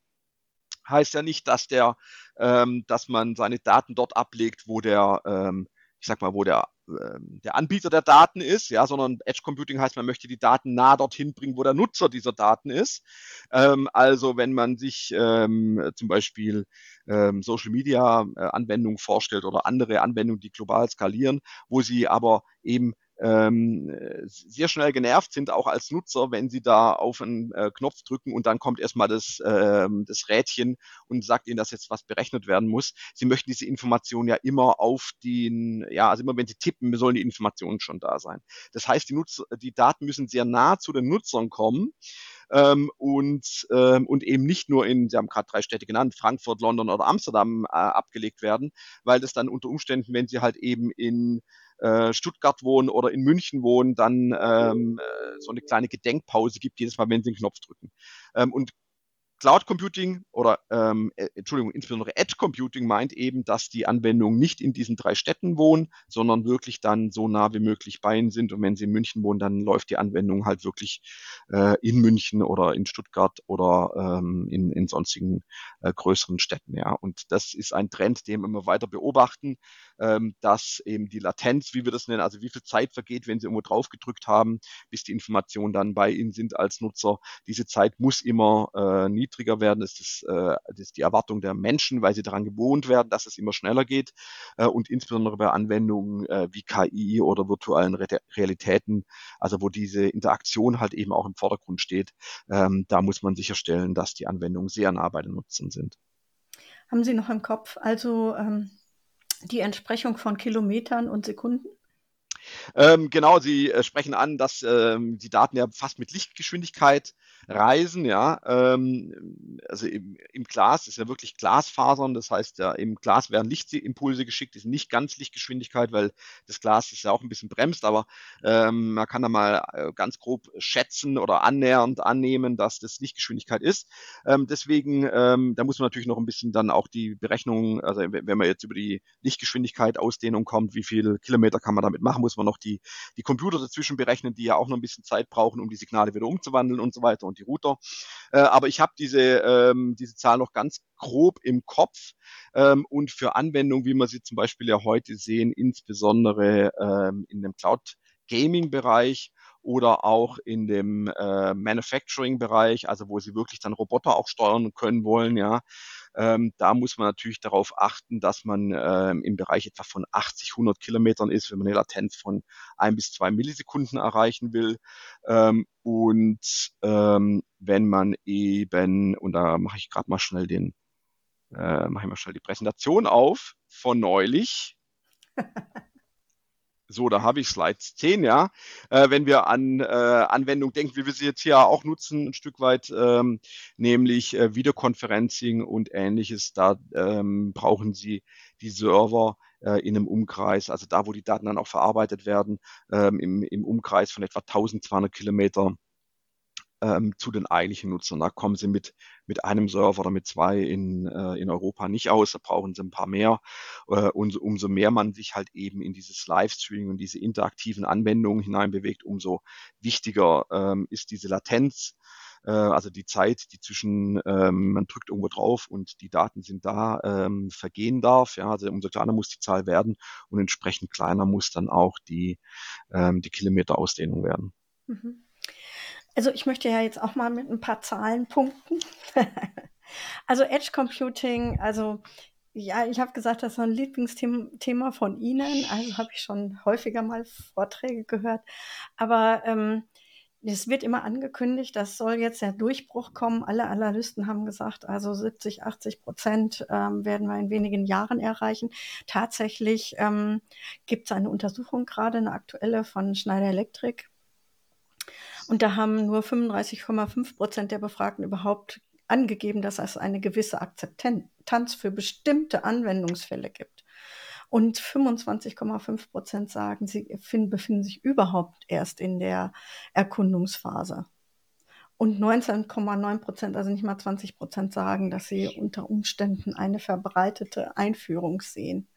heißt ja nicht, dass der, ähm, dass man seine Daten dort ablegt, wo der, ähm, ich sag mal, wo der, ähm, der Anbieter der Daten ist, ja, sondern Edge Computing heißt, man möchte die Daten nah dorthin bringen, wo der Nutzer dieser Daten ist. Ähm, also wenn man sich ähm, zum Beispiel ähm, Social Media äh, Anwendungen vorstellt oder andere Anwendungen, die global skalieren, wo sie aber eben ähm, sehr schnell genervt sind, auch als Nutzer, wenn sie da auf einen äh, Knopf drücken und dann kommt erstmal das, ähm, das Rädchen und sagt ihnen, dass jetzt was berechnet werden muss. Sie möchten diese Information ja immer auf den, ja, also immer wenn sie tippen, sollen die Informationen schon da sein. Das heißt, die, Nutzer, die Daten müssen sehr nah zu den Nutzern kommen. Ähm, und, ähm, und eben nicht nur in, Sie haben gerade drei Städte genannt, Frankfurt, London oder Amsterdam äh, abgelegt werden, weil das dann unter Umständen, wenn Sie halt eben in äh, Stuttgart wohnen oder in München wohnen, dann ähm, äh, so eine kleine Gedenkpause gibt, jedes Mal, wenn sie den Knopf drücken. Ähm, und Cloud Computing oder ähm, äh, Entschuldigung, insbesondere Edge Computing meint eben, dass die Anwendungen nicht in diesen drei Städten wohnen, sondern wirklich dann so nah wie möglich bei ihnen sind. Und wenn sie in München wohnen, dann läuft die Anwendung halt wirklich äh, in München oder in Stuttgart oder ähm, in, in sonstigen äh, größeren Städten. Ja, und das ist ein Trend, den wir immer weiter beobachten, ähm, dass eben die Latenz, wie wir das nennen, also wie viel Zeit vergeht, wenn sie irgendwo drauf gedrückt haben, bis die Informationen dann bei ihnen sind als Nutzer. Diese Zeit muss immer äh, niedriger werden. Das ist, äh, das ist die Erwartung der Menschen, weil sie daran gewohnt werden, dass es immer schneller geht. Äh, und insbesondere bei Anwendungen äh, wie KI oder virtuellen Re Realitäten, also wo diese Interaktion halt eben auch im Vordergrund steht, ähm, da muss man sicherstellen, dass die Anwendungen sehr nah bei den Nutzern sind. Haben Sie noch im Kopf also ähm, die Entsprechung von Kilometern und Sekunden? Ähm, genau, Sie äh, sprechen an, dass ähm, die Daten ja fast mit Lichtgeschwindigkeit reisen, ja. Ähm, also im, im Glas ist ja wirklich Glasfasern, das heißt ja im Glas werden Lichtimpulse geschickt, ist nicht ganz Lichtgeschwindigkeit, weil das Glas ist ja auch ein bisschen bremst, aber ähm, man kann da mal äh, ganz grob schätzen oder annähernd annehmen, dass das Lichtgeschwindigkeit ist. Ähm, deswegen, ähm, da muss man natürlich noch ein bisschen dann auch die Berechnung, also wenn man jetzt über die Lichtgeschwindigkeit Ausdehnung kommt, wie viel Kilometer kann man damit machen, muss man noch die, die Computer dazwischen berechnen, die ja auch noch ein bisschen Zeit brauchen, um die Signale wieder umzuwandeln und so weiter und die Router. Äh, aber ich habe diese, ähm, diese Zahl noch ganz grob im Kopf ähm, und für Anwendungen, wie wir sie zum Beispiel ja heute sehen, insbesondere ähm, in dem Cloud Gaming Bereich oder auch in dem äh, Manufacturing-Bereich, also wo sie wirklich dann Roboter auch steuern können wollen, ja. Ähm, da muss man natürlich darauf achten, dass man ähm, im Bereich etwa von 80, 100 Kilometern ist, wenn man eine Latenz von ein bis zwei Millisekunden erreichen will. Ähm, und ähm, wenn man eben, und da mache ich gerade mal schnell den, äh, mache ich mal schnell die Präsentation auf von neulich. So, da habe ich Slide 10, ja. Äh, wenn wir an äh, Anwendungen denken, wie wir sie jetzt hier auch nutzen, ein Stück weit, ähm, nämlich äh, Videoconferencing und ähnliches, da ähm, brauchen Sie die Server äh, in einem Umkreis, also da, wo die Daten dann auch verarbeitet werden, ähm, im, im Umkreis von etwa 1200 Kilometer ähm, zu den eigentlichen Nutzern. Da kommen sie mit, mit einem Server oder mit zwei in, äh, in Europa nicht aus, da brauchen sie ein paar mehr. Äh, und umso mehr man sich halt eben in dieses Livestreaming und diese interaktiven Anwendungen hineinbewegt, umso wichtiger ähm, ist diese Latenz äh, also die Zeit, die zwischen ähm, man drückt irgendwo drauf und die Daten sind da, ähm, vergehen darf. Ja, also umso kleiner muss die Zahl werden und entsprechend kleiner muss dann auch die, ähm, die Kilometerausdehnung werden. Mhm. Also ich möchte ja jetzt auch mal mit ein paar Zahlen punkten. also Edge Computing, also ja, ich habe gesagt, das ist ein Lieblingsthema von Ihnen. Also habe ich schon häufiger mal Vorträge gehört. Aber ähm, es wird immer angekündigt, das soll jetzt der Durchbruch kommen. Alle Analysten haben gesagt, also 70, 80 Prozent ähm, werden wir in wenigen Jahren erreichen. Tatsächlich ähm, gibt es eine Untersuchung gerade, eine aktuelle von Schneider Electric. Und da haben nur 35,5 Prozent der Befragten überhaupt angegeben, dass es eine gewisse Akzeptanz für bestimmte Anwendungsfälle gibt. Und 25,5 Prozent sagen, sie befinden sich überhaupt erst in der Erkundungsphase. Und 19,9 Prozent, also nicht mal 20 Prozent, sagen, dass sie unter Umständen eine verbreitete Einführung sehen.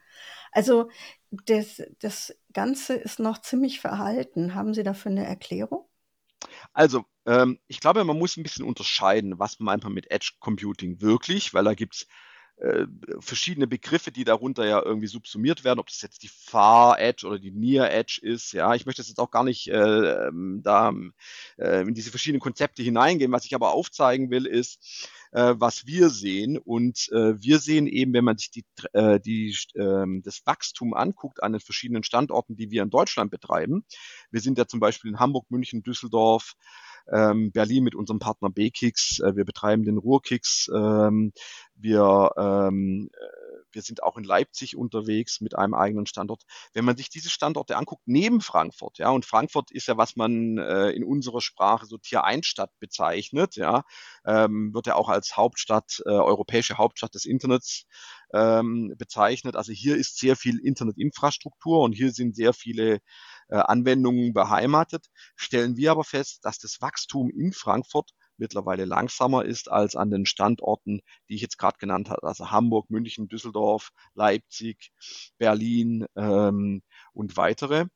Also das, das Ganze ist noch ziemlich verhalten. Haben Sie dafür eine Erklärung? Also, ähm, ich glaube, man muss ein bisschen unterscheiden, was man mit Edge Computing wirklich, weil da gibt es äh, verschiedene Begriffe, die darunter ja irgendwie subsumiert werden, ob das jetzt die Far Edge oder die Near Edge ist. Ja, ich möchte jetzt auch gar nicht äh, ähm, da äh, in diese verschiedenen Konzepte hineingehen. Was ich aber aufzeigen will, ist, äh, was wir sehen. Und äh, wir sehen eben, wenn man sich die, äh, die, äh, das Wachstum anguckt an den verschiedenen Standorten, die wir in Deutschland betreiben. Wir sind ja zum Beispiel in Hamburg, München, Düsseldorf, ähm, Berlin mit unserem Partner B-Kicks. Äh, wir betreiben den Ruhrkicks. Ähm, wir ähm, wir sind auch in Leipzig unterwegs mit einem eigenen Standort. Wenn man sich diese Standorte anguckt, neben Frankfurt, ja, und Frankfurt ist ja, was man äh, in unserer Sprache so Tier 1 Stadt bezeichnet, ja, ähm, wird ja auch als Hauptstadt, äh, europäische Hauptstadt des Internets ähm, bezeichnet. Also hier ist sehr viel Internetinfrastruktur und hier sind sehr viele äh, Anwendungen beheimatet. Stellen wir aber fest, dass das Wachstum in Frankfurt mittlerweile langsamer ist als an den Standorten, die ich jetzt gerade genannt habe, also Hamburg, München, Düsseldorf, Leipzig, Berlin ähm, und weitere.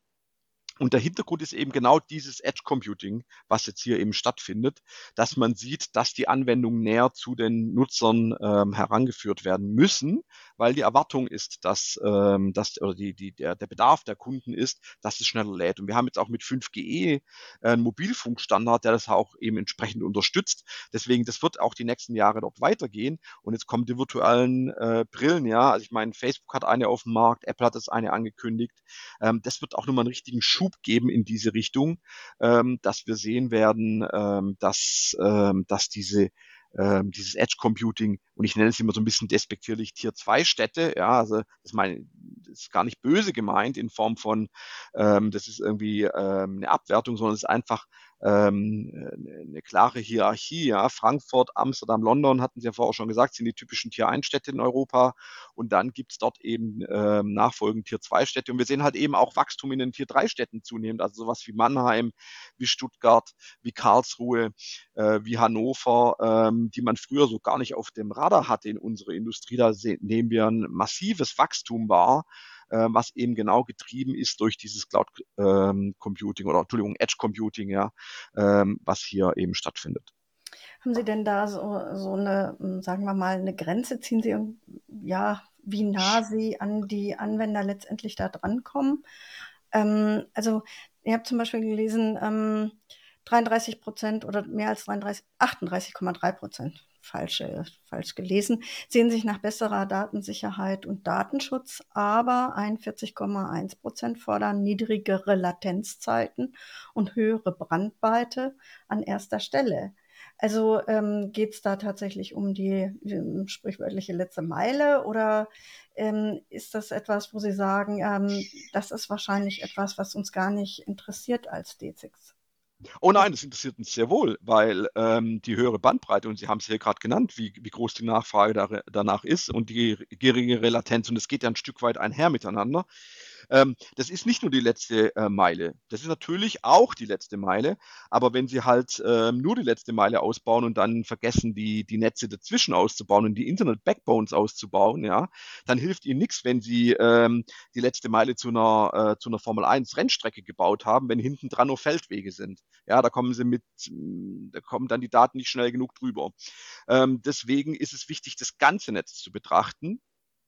Und der Hintergrund ist eben genau dieses Edge Computing, was jetzt hier eben stattfindet, dass man sieht, dass die Anwendungen näher zu den Nutzern ähm, herangeführt werden müssen, weil die Erwartung ist, dass, ähm, dass oder die, die, der, der Bedarf der Kunden ist, dass es schneller lädt. Und wir haben jetzt auch mit 5GE äh, einen Mobilfunkstandard, der das auch eben entsprechend unterstützt. Deswegen, das wird auch die nächsten Jahre dort weitergehen. Und jetzt kommen die virtuellen äh, Brillen, ja. Also ich meine, Facebook hat eine auf dem Markt, Apple hat das eine angekündigt. Ähm, das wird auch nochmal einen richtigen Schub Schub geben in diese Richtung, ähm, dass wir sehen werden, ähm, dass, ähm, dass diese ähm, dieses Edge Computing. Und ich nenne es immer so ein bisschen despektierlich Tier 2 Städte, ja, also das, meine, das ist gar nicht böse gemeint in Form von, ähm, das ist irgendwie ähm, eine Abwertung, sondern es ist einfach eine klare Hierarchie. Ja. Frankfurt, Amsterdam, London, hatten Sie ja vorher auch schon gesagt, sind die typischen Tier-1-Städte in Europa. Und dann gibt es dort eben ähm, nachfolgend Tier-2-Städte. Und wir sehen halt eben auch Wachstum in den Tier-3-Städten zunehmend. Also sowas wie Mannheim, wie Stuttgart, wie Karlsruhe, äh, wie Hannover, ähm, die man früher so gar nicht auf dem Radar hatte in unserer Industrie. Da nehmen wir ein massives Wachstum wahr äh, was eben genau getrieben ist durch dieses Cloud ähm, Computing oder Entschuldigung, Edge Computing, ja, ähm, was hier eben stattfindet. Haben Sie denn da so, so eine, hm, sagen wir mal, eine Grenze? Ziehen Sie, ja, wie nah Sie an die Anwender letztendlich da drankommen? Ähm, also, ihr habt zum Beispiel gelesen, ähm, 33 Prozent oder mehr als 33, 38,3 Prozent falsch, falsch gelesen, sehen sich nach besserer Datensicherheit und Datenschutz, aber 41,1 Prozent fordern niedrigere Latenzzeiten und höhere Brandweite an erster Stelle. Also ähm, geht es da tatsächlich um die ähm, sprichwörtliche letzte Meile oder ähm, ist das etwas, wo Sie sagen, ähm, das ist wahrscheinlich etwas, was uns gar nicht interessiert als DZIX? Oh nein, das interessiert uns sehr wohl, weil ähm, die höhere Bandbreite, und Sie haben es hier gerade genannt, wie, wie groß die Nachfrage da, danach ist und die geringere Latenz, und es geht ja ein Stück weit einher miteinander, Ähm, das ist nicht nur die letzte äh, Meile. Das ist natürlich auch die letzte Meile. Aber wenn Sie halt ähm, nur die letzte Meile ausbauen und dann vergessen, die, die Netze dazwischen auszubauen und die Internet-Backbones auszubauen, ja, dann hilft Ihnen nichts, wenn Sie ähm, die letzte Meile zu einer, äh, einer Formel 1 Rennstrecke gebaut haben, wenn hinten dran nur Feldwege sind. Ja, da kommen Sie mit, da kommen dann die Daten nicht schnell genug drüber. Ähm, deswegen ist es wichtig, das ganze Netz zu betrachten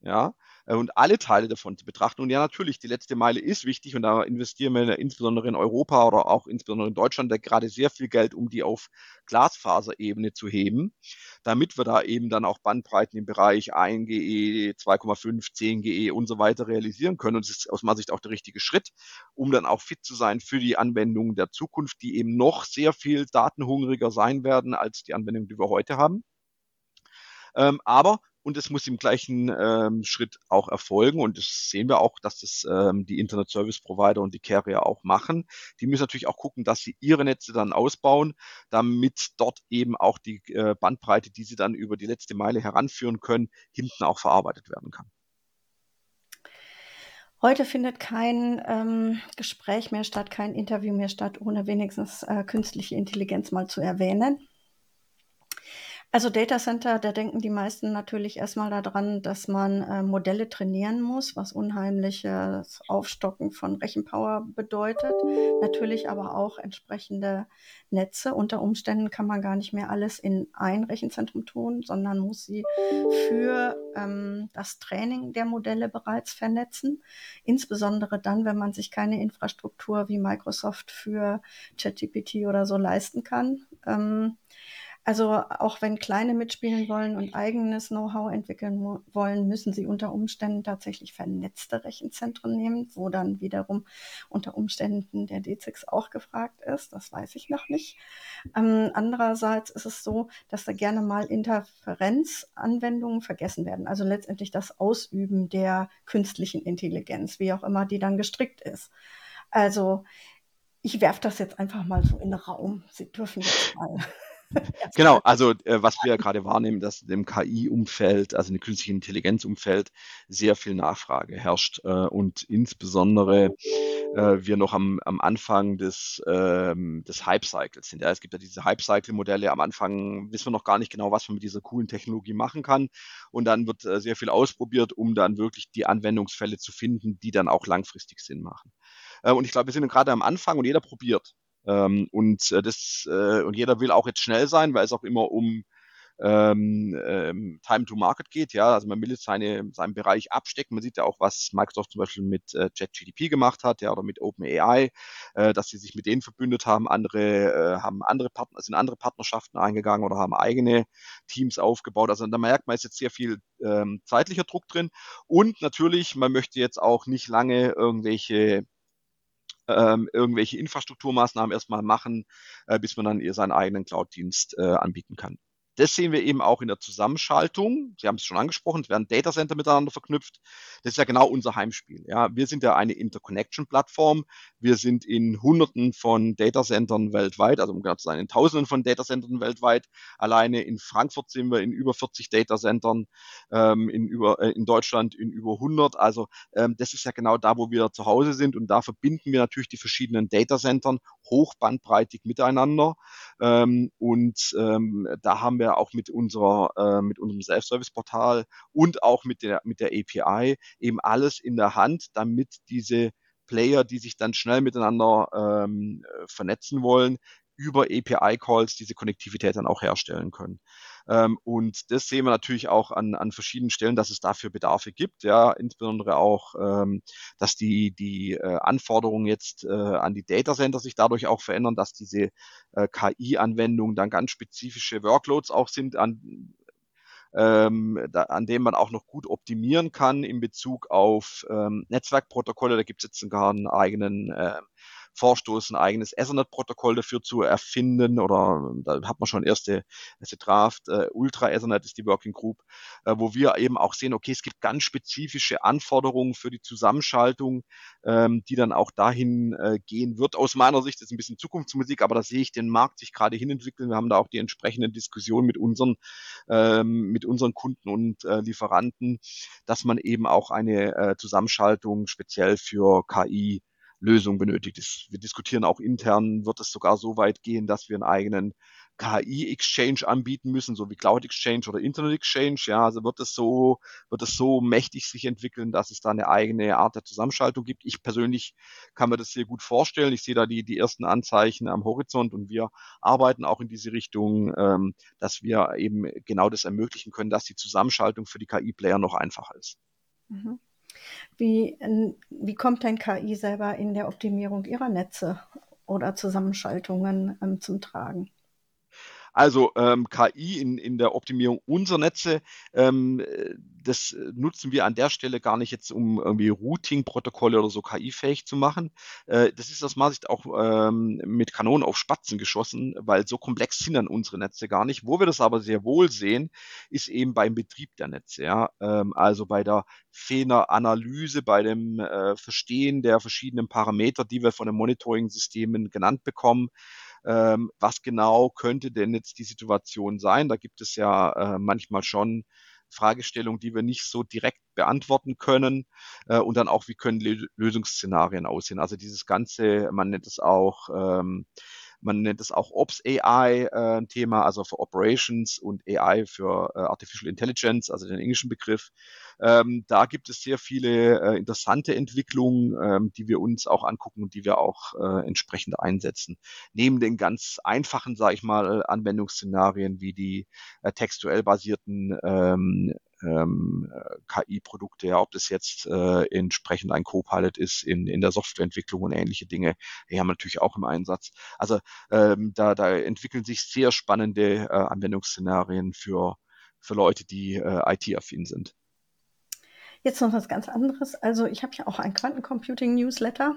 ja, äh, und alle Teile davon zu betrachten. Und ja, natürlich, die letzte Meile ist wichtig und da investieren wir insbesondere in Europa oder auch insbesondere in Deutschland da gerade sehr viel Geld, um die auf Glasfaserebene zu heben, damit wir da eben dann auch Bandbreiten im Bereich 1GE, 2,5, 10GE und so weiter realisieren können. Und es ist aus meiner Sicht auch der richtige Schritt, um dann auch fit zu sein für die Anwendungen der Zukunft, die eben noch sehr viel datenhungriger sein werden als die Anwendungen, die wir heute haben. Ähm, aber und es muss im gleichen ähm, Schritt auch erfolgen. Und das sehen wir auch, dass das ähm, die Internet Service Provider und die Carrier auch machen. Die müssen natürlich auch gucken, dass sie ihre Netze dann ausbauen, damit dort eben auch die äh, Bandbreite, die sie dann über die letzte Meile heranführen können, hinten auch verarbeitet werden kann. Heute findet kein ähm, Gespräch mehr statt, kein Interview mehr statt, ohne wenigstens äh, künstliche Intelligenz mal zu erwähnen. Also Data Center, da denken die meisten natürlich erstmal daran, dass man äh, Modelle trainieren muss, was unheimliches Aufstocken von Rechenpower bedeutet. Natürlich aber auch entsprechende Netze. Unter Umständen kann man gar nicht mehr alles in ein Rechenzentrum tun, sondern muss sie für ähm, das Training der Modelle bereits vernetzen. Insbesondere dann, wenn man sich keine Infrastruktur wie Microsoft für ChatGPT oder so leisten kann. Ähm, also auch wenn Kleine mitspielen wollen und eigenes Know-how entwickeln wollen, müssen sie unter Umständen tatsächlich vernetzte Rechenzentren nehmen, wo dann wiederum unter Umständen der D6 auch gefragt ist. Das weiß ich noch nicht. Ähm, andererseits ist es so, dass da gerne mal Interferenzanwendungen vergessen werden. Also letztendlich das Ausüben der künstlichen Intelligenz, wie auch immer die dann gestrickt ist. Also ich werfe das jetzt einfach mal so in den Raum. Sie dürfen jetzt mal genau, also äh, was wir gerade wahrnehmen, dass im KI-Umfeld, also im künstlichen Intelligenz-Umfeld, sehr viel Nachfrage herrscht äh, und insbesondere äh, wir noch am, am Anfang des, ähm, des Hype-Cycles sind. Ja, es gibt ja diese Hype-Cycle-Modelle. Am Anfang wissen wir noch gar nicht genau, was man mit dieser coolen Technologie machen kann. Und dann wird äh, sehr viel ausprobiert, um dann wirklich die Anwendungsfälle zu finden, die dann auch langfristig Sinn machen. Äh, und ich glaube, wir sind gerade am Anfang und jeder probiert. Ähm, und äh, das äh, und jeder will auch jetzt schnell sein, weil es auch immer um ähm, ähm, Time to Market geht. Ja, also man will jetzt seine, seinen Bereich abstecken. Man sieht ja auch, was Microsoft zum Beispiel mit äh, ChatGDP gemacht hat, ja, oder mit OpenAI, äh, dass sie sich mit denen verbündet haben. Andere äh, haben andere Partner, sind andere Partnerschaften eingegangen oder haben eigene Teams aufgebaut. Also da merkt man ist jetzt sehr viel ähm, zeitlicher Druck drin. Und natürlich, man möchte jetzt auch nicht lange irgendwelche ähm, irgendwelche Infrastrukturmaßnahmen erstmal machen, äh, bis man dann seinen eigenen Cloud-Dienst äh, anbieten kann. Das sehen wir eben auch in der Zusammenschaltung. Sie haben es schon angesprochen, es werden Datacenter miteinander verknüpft. Das ist ja genau unser Heimspiel. Ja, wir sind ja eine Interconnection-Plattform. Wir sind in Hunderten von Datacentern weltweit, also um genau zu sein, in Tausenden von Datacentern weltweit. Alleine in Frankfurt sind wir in über 40 Datacentern, ähm, in, über, äh, in Deutschland in über 100. Also ähm, das ist ja genau da, wo wir zu Hause sind und da verbinden wir natürlich die verschiedenen Datacentern hochbandbreitig miteinander. Ähm, und ähm, da haben wir auch mit unserer, äh, mit unserem Self-Service-Portal und auch mit der, mit der API eben alles in der Hand, damit diese Player, die sich dann schnell miteinander ähm, vernetzen wollen, über API-Calls diese Konnektivität dann auch herstellen können. Ähm, und das sehen wir natürlich auch an, an verschiedenen Stellen, dass es dafür Bedarfe gibt. Ja, insbesondere auch, ähm, dass die, die äh, Anforderungen jetzt äh, an die Data Center sich dadurch auch verändern, dass diese äh, KI-Anwendungen dann ganz spezifische Workloads auch sind, an, ähm, da, an dem man auch noch gut optimieren kann in Bezug auf ähm, Netzwerkprotokolle. Da gibt es jetzt sogar einen eigenen äh, vorstoßen, ein eigenes Ethernet-Protokoll dafür zu erfinden oder da hat man schon erste, erste Draft. Äh, Ultra Ethernet ist die Working Group, äh, wo wir eben auch sehen, okay, es gibt ganz spezifische Anforderungen für die Zusammenschaltung, ähm, die dann auch dahin äh, gehen wird. Aus meiner Sicht ist ein bisschen Zukunftsmusik, aber da sehe ich den Markt sich gerade hinentwickeln. Wir haben da auch die entsprechenden Diskussionen mit unseren, ähm, mit unseren Kunden und äh, Lieferanten, dass man eben auch eine äh, Zusammenschaltung speziell für KI Lösung benötigt. Wir diskutieren auch intern, wird es sogar so weit gehen, dass wir einen eigenen KI-Exchange anbieten müssen, so wie Cloud Exchange oder Internet Exchange. Ja, also wird es so, wird es so mächtig sich entwickeln, dass es da eine eigene Art der Zusammenschaltung gibt. Ich persönlich kann mir das sehr gut vorstellen. Ich sehe da die, die ersten Anzeichen am Horizont und wir arbeiten auch in diese Richtung, ähm, dass wir eben genau das ermöglichen können, dass die Zusammenschaltung für die KI-Player noch einfacher ist. Mhm. Wie, wie kommt denn KI selber in der Optimierung ihrer Netze oder Zusammenschaltungen ähm, zum Tragen? Also ähm, KI in, in der Optimierung unserer Netze, ähm, das nutzen wir an der Stelle gar nicht jetzt, um irgendwie Routing-Protokolle oder so KI-fähig zu machen. Äh, das ist aus meiner Sicht auch ähm, mit Kanonen auf Spatzen geschossen, weil so komplex sind dann unsere Netze gar nicht. Wo wir das aber sehr wohl sehen, ist eben beim Betrieb der Netze. Ja? Ähm, also bei der feiner Analyse, bei dem äh, Verstehen der verschiedenen Parameter, die wir von den Monitoring-Systemen genannt bekommen ähm, was genau könnte denn jetzt die Situation sein? Da gibt es ja äh, manchmal schon Fragestellungen, die wir nicht so direkt beantworten können äh, und dann auch, wie können Lösungsszenarien aussehen. Also dieses ganze, man nennt es auch ähm, man nennt es auch Ops AI äh, Thema, also für Operations und AI für äh, Artificial Intelligence, also den englischen Begriff. Ähm, da gibt es sehr viele äh, interessante Entwicklungen, ähm, die wir uns auch angucken und die wir auch äh, entsprechend einsetzen. Neben den ganz einfachen, sage ich mal, Anwendungsszenarien wie die äh, textuell basierten ähm, ähm, KI-Produkte, ja, ob das jetzt äh, entsprechend ein Copilot ist in, in der Softwareentwicklung und ähnliche Dinge, die haben wir natürlich auch im Einsatz. Also ähm, da, da entwickeln sich sehr spannende äh, Anwendungsszenarien für, für Leute, die äh, IT-affin sind. Jetzt noch was ganz anderes. Also ich habe ja auch ein Quantencomputing-Newsletter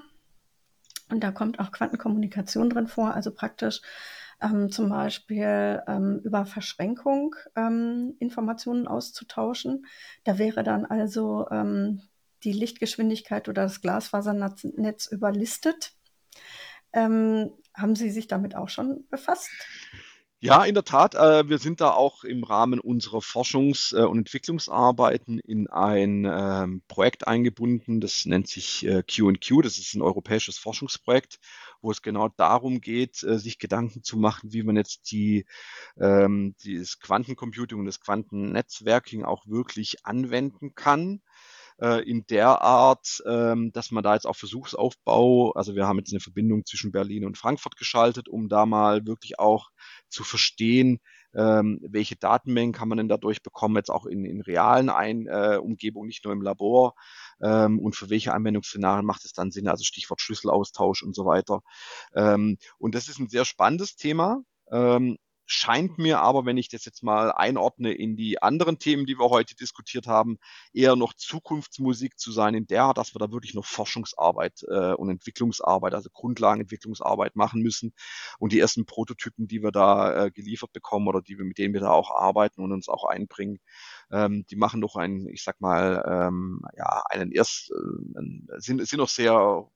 und da kommt auch Quantenkommunikation drin vor, also praktisch ähm, zum Beispiel ähm, über Verschränkung ähm, Informationen auszutauschen. Da wäre dann also ähm, die Lichtgeschwindigkeit oder das Glasfasernetz überlistet. Ähm, haben Sie sich damit auch schon befasst? Ja, in der Tat. Äh, wir sind da auch im Rahmen unserer Forschungs- äh, und Entwicklungsarbeiten in ein ähm, Projekt eingebunden. Das nennt sich äh, Q&Q. Das ist ein europäisches Forschungsprojekt, wo es genau darum geht, äh, sich Gedanken zu machen, wie man jetzt die, ähm, das Quantencomputing und das Quantennetzwerking auch wirklich anwenden kann äh, in der Art, ähm, dass man da jetzt auch Versuchsaufbau, also wir haben jetzt eine Verbindung zwischen Berlin und Frankfurt geschaltet, um da mal wirklich auch zu verstehen, ähm, welche Datenmengen kann man denn dadurch bekommen, jetzt auch in, in realen Ein äh, Umgebungen, nicht nur im Labor ähm, und für welche Anwendungsszenarien macht es dann Sinn, also Stichwort Schlüsselaustausch und so weiter. Ähm, und das ist ein sehr spannendes Thema. Ähm, scheint mir aber, wenn ich das jetzt mal einordne in die anderen Themen, die wir heute diskutiert haben, eher noch Zukunftsmusik zu sein, in der, dass wir da wirklich noch Forschungsarbeit äh, und Entwicklungsarbeit, also Grundlagenentwicklungsarbeit machen müssen. Und die ersten Prototypen, die wir da äh, geliefert bekommen oder die wir, mit denen wir da auch arbeiten und uns auch einbringen, ähm, die machen doch einen, ich sag mal, ähm, ja, einen erst, äh, sind, sind noch sehr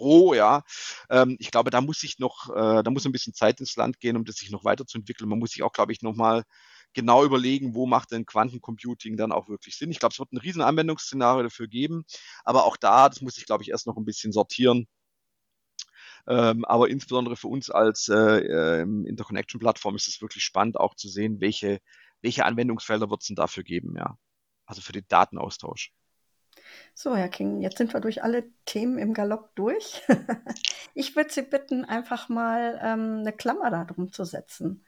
roh, ja. Ähm, ich glaube, da muss sich noch, äh, da muss ein bisschen Zeit ins Land gehen, um das sich noch weiterzuentwickeln. Man muss sich auch, glaube ich, nochmal genau überlegen, wo macht denn Quantencomputing dann auch wirklich Sinn. Ich glaube, es wird ein riesen Anwendungsszenario dafür geben, aber auch da, das muss ich, glaube ich, erst noch ein bisschen sortieren. Ähm, aber insbesondere für uns als äh, äh, Interconnection-Plattform ist es wirklich spannend, auch zu sehen, welche, welche Anwendungsfelder wird es denn dafür geben, ja. Also für den Datenaustausch. So, Herr King, jetzt sind wir durch alle Themen im Galopp durch. ich würde Sie bitten, einfach mal ähm, eine Klammer darum zu setzen.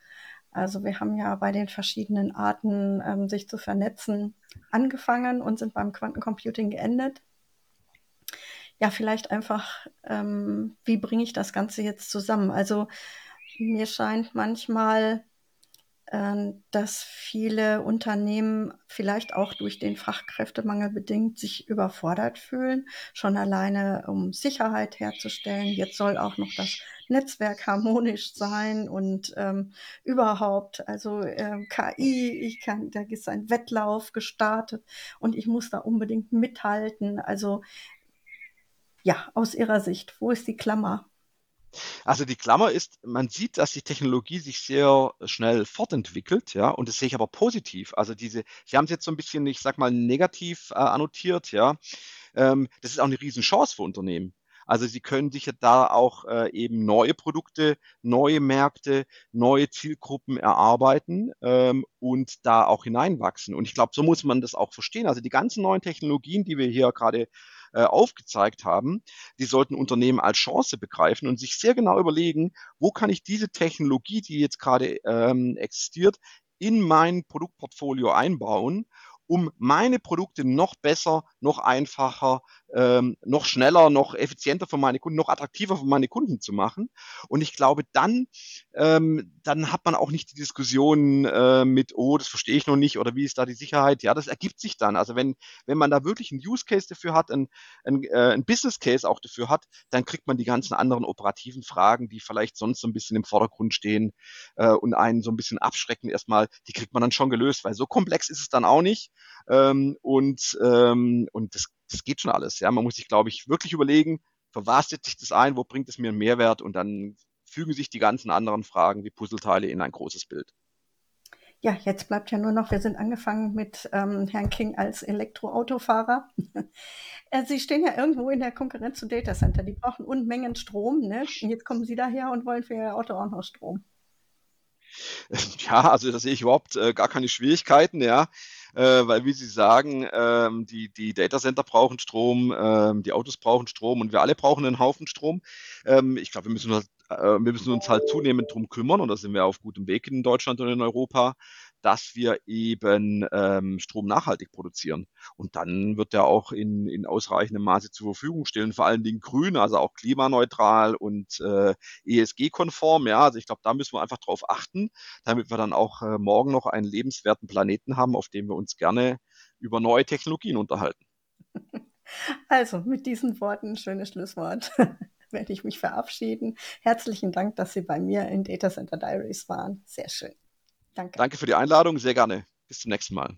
Also wir haben ja bei den verschiedenen Arten, ähm, sich zu vernetzen, angefangen und sind beim Quantencomputing geendet. Ja, vielleicht einfach, ähm, wie bringe ich das Ganze jetzt zusammen? Also mir scheint manchmal, dass viele Unternehmen vielleicht auch durch den Fachkräftemangel bedingt sich überfordert fühlen, schon alleine um Sicherheit herzustellen. Jetzt soll auch noch das Netzwerk harmonisch sein und ähm, überhaupt, also ähm, KI, ich kann, da ist ein Wettlauf gestartet und ich muss da unbedingt mithalten. Also ja, aus Ihrer Sicht, wo ist die Klammer? Also die Klammer ist, man sieht, dass die Technologie sich sehr schnell fortentwickelt, ja, und das sehe ich aber positiv. Also diese, Sie haben es jetzt so ein bisschen, ich sag mal, negativ äh, annotiert, ja. Ähm, das ist auch eine Riesenchance für Unternehmen. Also sie können sich ja da auch äh, eben neue Produkte, neue Märkte, neue Zielgruppen erarbeiten ähm, und da auch hineinwachsen. Und ich glaube, so muss man das auch verstehen. Also die ganzen neuen Technologien, die wir hier gerade äh, aufgezeigt haben, die sollten Unternehmen als Chance begreifen und sich sehr genau überlegen, wo kann ich diese Technologie, die jetzt gerade ähm, existiert, in mein Produktportfolio einbauen um meine Produkte noch besser, noch einfacher, ähm, noch schneller, noch effizienter für meine Kunden, noch attraktiver für meine Kunden zu machen. Und ich glaube, dann, ähm, dann hat man auch nicht die Diskussion äh, mit, oh, das verstehe ich noch nicht oder wie ist da die Sicherheit? Ja, das ergibt sich dann. Also wenn, wenn man da wirklich einen Use Case dafür hat, ein, ein, äh, ein Business Case auch dafür hat, dann kriegt man die ganzen anderen operativen Fragen, die vielleicht sonst so ein bisschen im Vordergrund stehen äh, und einen so ein bisschen abschrecken erstmal, die kriegt man dann schon gelöst, weil so komplex ist es dann auch nicht. Ähm, und ähm, und das, das geht schon alles. Ja, man muss sich, glaube ich, wirklich überlegen, für was setze ich das ein, wo bringt es mir einen Mehrwert und dann fügen sich die ganzen anderen Fragen wie Puzzleteile in ein großes Bild. Ja, jetzt bleibt ja nur noch, wir sind angefangen mit ähm, Herrn King als Elektroautofahrer. Äh, Sie stehen ja irgendwo in der Konkurrenz zu Datacenter. Die brauchen Unmengen Strom. Ne? Und jetzt kommen Sie daher und wollen für Ihr Auto auch noch Strom. Ja, also da sehe ich überhaupt äh, gar keine Schwierigkeiten, ja äh, weil wie Sie sagen, ähm, die, die Datacenter brauchen Strom, ähm, die Autos brauchen Strom und wir alle brauchen einen Haufen Strom. Ähm, ich glaube, wir müssen uns, äh, wir müssen uns halt zunehmend drum kümmern und da sind wir auf gutem Weg in Deutschland und in Europa, dass wir eben ähm, Strom nachhaltig produzieren. Und dann wird der auch in, in ausreichendem Maße zur Verfügung stehen, vor allen Dingen grün, also auch klimaneutral und äh, ESG-konform. Ja, also ich glaube, da müssen wir einfach drauf achten, damit wir dann auch äh, morgen noch einen lebenswerten Planeten haben, auf dem wir uns gerne über neue Technologien unterhalten. Also mit diesen Worten, schönes Schlusswort, werde ich mich verabschieden. Herzlichen Dank, dass Sie bei mir in Data Center Diaries waren. Sehr schön. Danke. Danke für die Einladung, sehr gerne. Bis zum nächsten Mal.